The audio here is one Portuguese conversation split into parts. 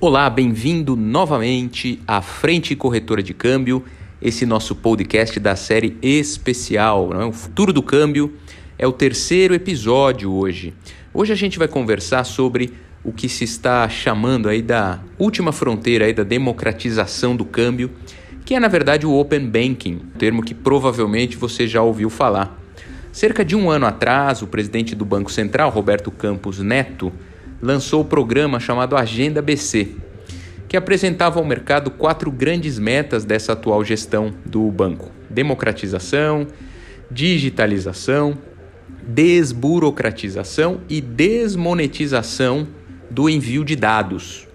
Olá, bem-vindo novamente à Frente Corretora de Câmbio, esse nosso podcast da série especial, é? o futuro do câmbio. É o terceiro episódio hoje. Hoje a gente vai conversar sobre o que se está chamando aí da última fronteira aí da democratização do câmbio, que é na verdade o Open Banking, termo que provavelmente você já ouviu falar. Cerca de um ano atrás, o presidente do Banco Central, Roberto Campos Neto, lançou o programa chamado Agenda BC, que apresentava ao mercado quatro grandes metas dessa atual gestão do banco: democratização, digitalização, desburocratização e desmonetização do envio de dados.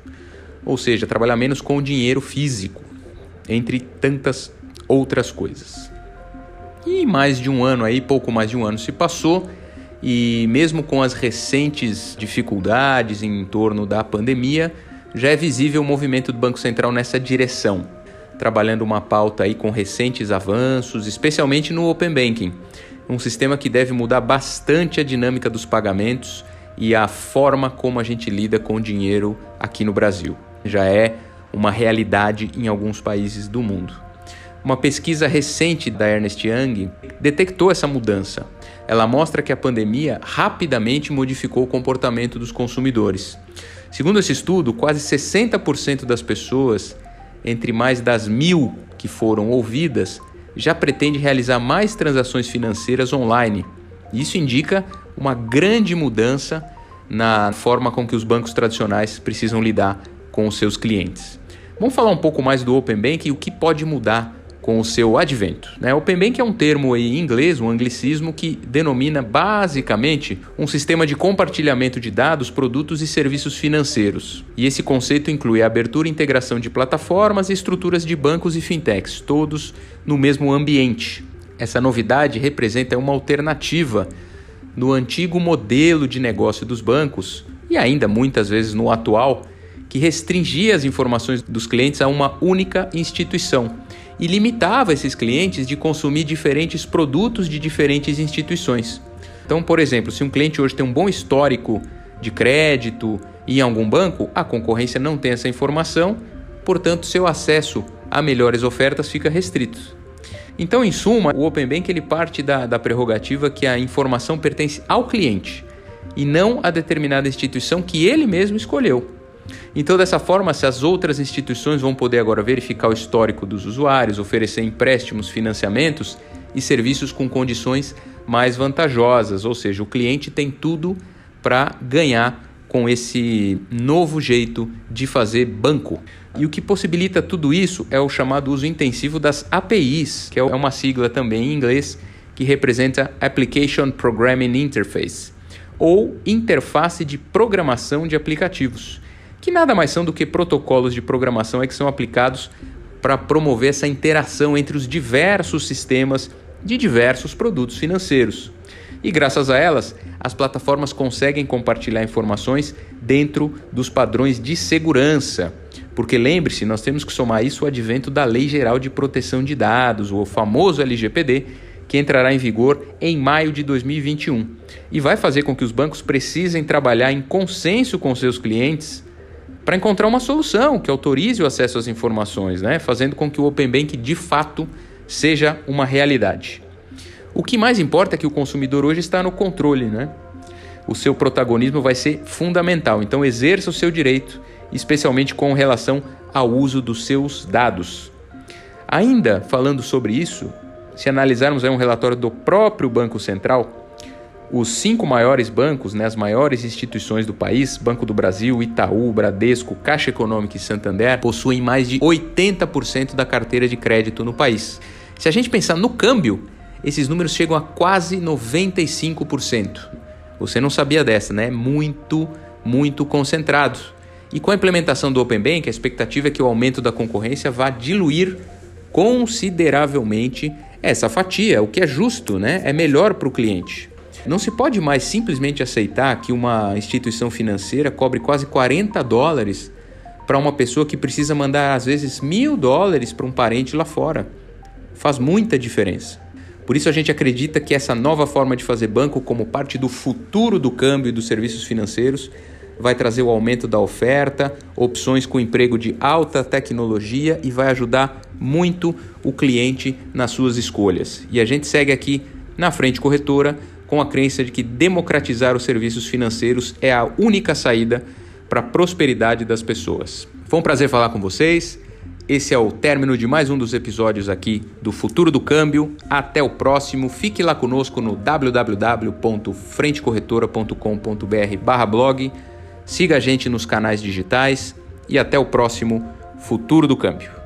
Ou seja, trabalhar menos com o dinheiro físico, entre tantas outras coisas. E mais de um ano aí, pouco mais de um ano se passou, e mesmo com as recentes dificuldades em torno da pandemia, já é visível o movimento do Banco Central nessa direção, trabalhando uma pauta aí com recentes avanços, especialmente no Open Banking, um sistema que deve mudar bastante a dinâmica dos pagamentos e a forma como a gente lida com o dinheiro aqui no Brasil. Já é uma realidade em alguns países do mundo. Uma pesquisa recente da Ernest Young detectou essa mudança. Ela mostra que a pandemia rapidamente modificou o comportamento dos consumidores. Segundo esse estudo, quase 60% das pessoas, entre mais das mil que foram ouvidas, já pretende realizar mais transações financeiras online. Isso indica uma grande mudança na forma com que os bancos tradicionais precisam lidar com os seus clientes. Vamos falar um pouco mais do Open Bank e o que pode mudar com o seu advento. Né? Open Bank é um termo em inglês, um anglicismo que denomina basicamente um sistema de compartilhamento de dados, produtos e serviços financeiros. E esse conceito inclui a abertura e integração de plataformas e estruturas de bancos e fintechs, todos no mesmo ambiente. Essa novidade representa uma alternativa no antigo modelo de negócio dos bancos e ainda muitas vezes no atual, que restringia as informações dos clientes a uma única instituição e limitava esses clientes de consumir diferentes produtos de diferentes instituições. Então, por exemplo, se um cliente hoje tem um bom histórico de crédito em algum banco, a concorrência não tem essa informação, portanto, seu acesso a melhores ofertas fica restrito. Então, em suma, o Open Bank ele parte da, da prerrogativa que a informação pertence ao cliente e não a determinada instituição que ele mesmo escolheu. Então, dessa forma, se as outras instituições vão poder agora verificar o histórico dos usuários, oferecer empréstimos, financiamentos e serviços com condições mais vantajosas, ou seja, o cliente tem tudo para ganhar com esse novo jeito de fazer banco. E o que possibilita tudo isso é o chamado uso intensivo das APIs, que é uma sigla também em inglês que representa Application Programming Interface, ou interface de programação de aplicativos que nada mais são do que protocolos de programação que são aplicados para promover essa interação entre os diversos sistemas de diversos produtos financeiros. E graças a elas, as plataformas conseguem compartilhar informações dentro dos padrões de segurança. Porque lembre-se, nós temos que somar isso ao advento da Lei Geral de Proteção de Dados, o famoso LGPD, que entrará em vigor em maio de 2021 e vai fazer com que os bancos precisem trabalhar em consenso com seus clientes para encontrar uma solução que autorize o acesso às informações, né? fazendo com que o Open Bank de fato seja uma realidade. O que mais importa é que o consumidor hoje está no controle, né? O seu protagonismo vai ser fundamental, então exerça o seu direito, especialmente com relação ao uso dos seus dados. Ainda falando sobre isso, se analisarmos um relatório do próprio Banco Central, os cinco maiores bancos, né, as maiores instituições do país, Banco do Brasil, Itaú, Bradesco, Caixa Econômica e Santander, possuem mais de 80% da carteira de crédito no país. Se a gente pensar no câmbio, esses números chegam a quase 95%. Você não sabia dessa, né? Muito, muito concentrado. E com a implementação do Open Bank, a expectativa é que o aumento da concorrência vá diluir consideravelmente essa fatia, o que é justo, né? É melhor para o cliente. Não se pode mais simplesmente aceitar que uma instituição financeira cobre quase 40 dólares para uma pessoa que precisa mandar às vezes mil dólares para um parente lá fora. Faz muita diferença. Por isso a gente acredita que essa nova forma de fazer banco como parte do futuro do câmbio e dos serviços financeiros vai trazer o aumento da oferta, opções com emprego de alta tecnologia e vai ajudar muito o cliente nas suas escolhas. E a gente segue aqui na Frente Corretora com a crença de que democratizar os serviços financeiros é a única saída para a prosperidade das pessoas. Foi um prazer falar com vocês. Esse é o término de mais um dos episódios aqui do Futuro do Câmbio. Até o próximo. Fique lá conosco no www.frentecorretora.com.br/blog. Siga a gente nos canais digitais e até o próximo Futuro do Câmbio.